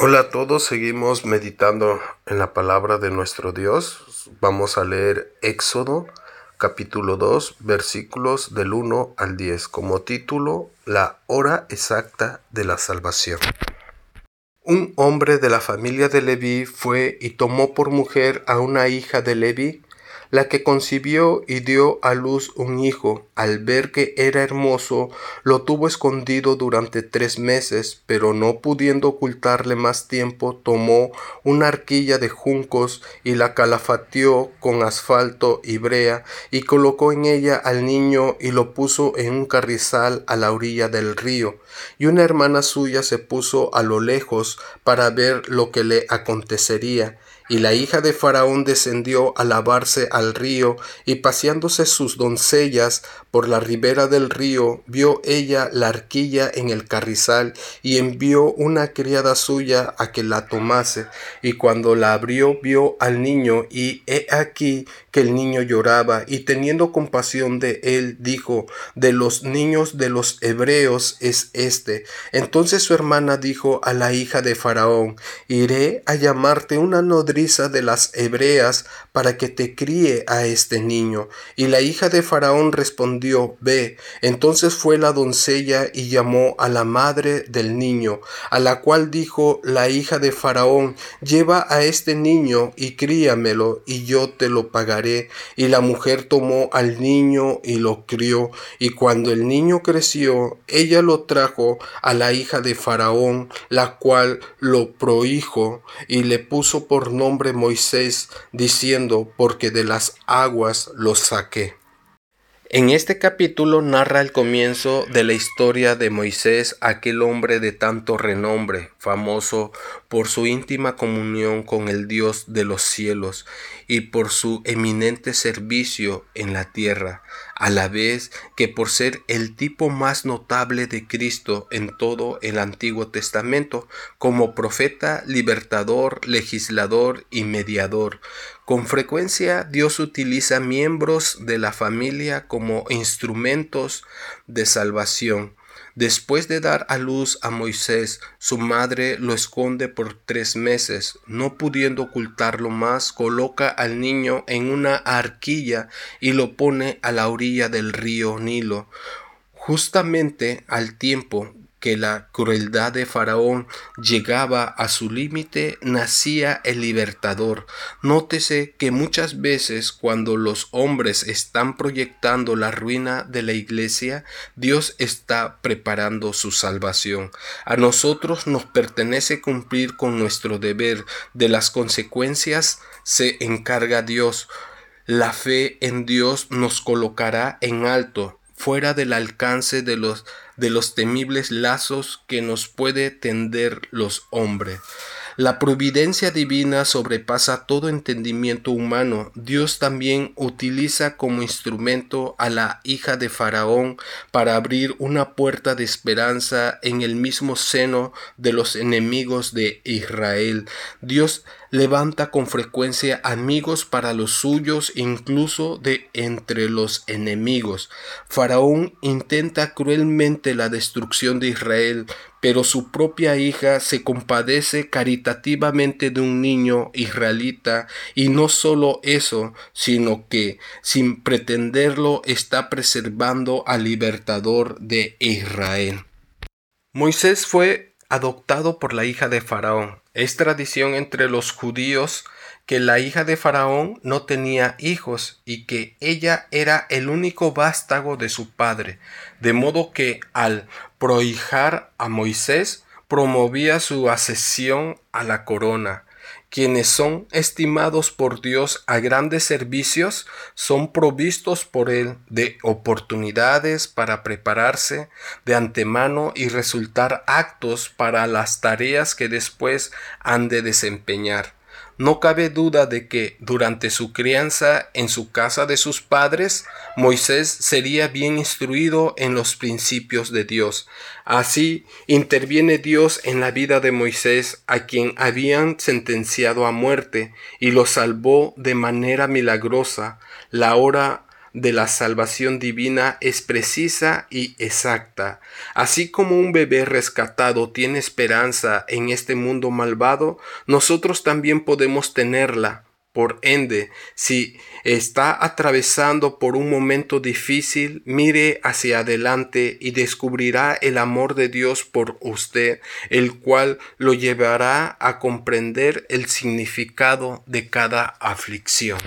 Hola a todos, seguimos meditando en la palabra de nuestro Dios. Vamos a leer Éxodo capítulo 2 versículos del 1 al 10 como título La hora exacta de la salvación. Un hombre de la familia de Leví fue y tomó por mujer a una hija de Leví la que concibió y dio a luz un hijo, al ver que era hermoso, lo tuvo escondido durante tres meses, pero no pudiendo ocultarle más tiempo, tomó una arquilla de juncos y la calafateó con asfalto y brea, y colocó en ella al niño y lo puso en un carrizal a la orilla del río. Y una hermana suya se puso a lo lejos para ver lo que le acontecería y la hija de Faraón descendió a lavarse al río, y paseándose sus doncellas por la ribera del río, vio ella la arquilla en el carrizal, y envió una criada suya a que la tomase, y cuando la abrió vio al niño, y he aquí que el niño lloraba, y teniendo compasión de él, dijo, de los niños de los hebreos es este. Entonces su hermana dijo a la hija de Faraón, iré a llamarte una nodriza de las hebreas para que te críe a este niño. Y la hija de Faraón respondió, Ve. Entonces fue la doncella y llamó a la madre del niño, a la cual dijo la hija de Faraón, Lleva a este niño y críamelo, y yo te lo pagaré. Y la mujer tomó al niño y lo crió, y cuando el niño creció, ella lo trajo a la hija de Faraón, la cual lo prohijo y le puso por nombre Moisés, diciendo, porque de las aguas los saqué. En este capítulo narra el comienzo de la historia de Moisés, aquel hombre de tanto renombre, famoso por su íntima comunión con el Dios de los cielos y por su eminente servicio en la tierra, a la vez que por ser el tipo más notable de Cristo en todo el Antiguo Testamento, como profeta, libertador, legislador y mediador. Con frecuencia Dios utiliza miembros de la familia como instrumentos de salvación. Después de dar a luz a Moisés, su madre lo esconde por tres meses. No pudiendo ocultarlo más, coloca al niño en una arquilla y lo pone a la orilla del río Nilo. Justamente al tiempo que la crueldad de Faraón llegaba a su límite, nacía el libertador. Nótese que muchas veces cuando los hombres están proyectando la ruina de la iglesia, Dios está preparando su salvación. A nosotros nos pertenece cumplir con nuestro deber. De las consecuencias se encarga Dios. La fe en Dios nos colocará en alto, fuera del alcance de los de los temibles lazos que nos puede tender los hombres. La providencia divina sobrepasa todo entendimiento humano. Dios también utiliza como instrumento a la hija de Faraón para abrir una puerta de esperanza en el mismo seno de los enemigos de Israel. Dios levanta con frecuencia amigos para los suyos, incluso de entre los enemigos. Faraón intenta cruelmente la destrucción de Israel, pero su propia hija se compadece caritativamente de un niño israelita, y no solo eso, sino que, sin pretenderlo, está preservando al libertador de Israel. Moisés fue adoptado por la hija de Faraón. Es tradición entre los judíos que la hija de Faraón no tenía hijos y que ella era el único vástago de su padre, de modo que al prohijar a Moisés promovía su asesión a la corona quienes son estimados por Dios a grandes servicios son provistos por Él de oportunidades para prepararse de antemano y resultar actos para las tareas que después han de desempeñar. No cabe duda de que durante su crianza en su casa de sus padres, Moisés sería bien instruido en los principios de Dios. Así interviene Dios en la vida de Moisés, a quien habían sentenciado a muerte, y lo salvó de manera milagrosa. La hora de la salvación divina es precisa y exacta. Así como un bebé rescatado tiene esperanza en este mundo malvado, nosotros también podemos tenerla por ende, si está atravesando por un momento difícil, mire hacia adelante y descubrirá el amor de Dios por usted, el cual lo llevará a comprender el significado de cada aflicción.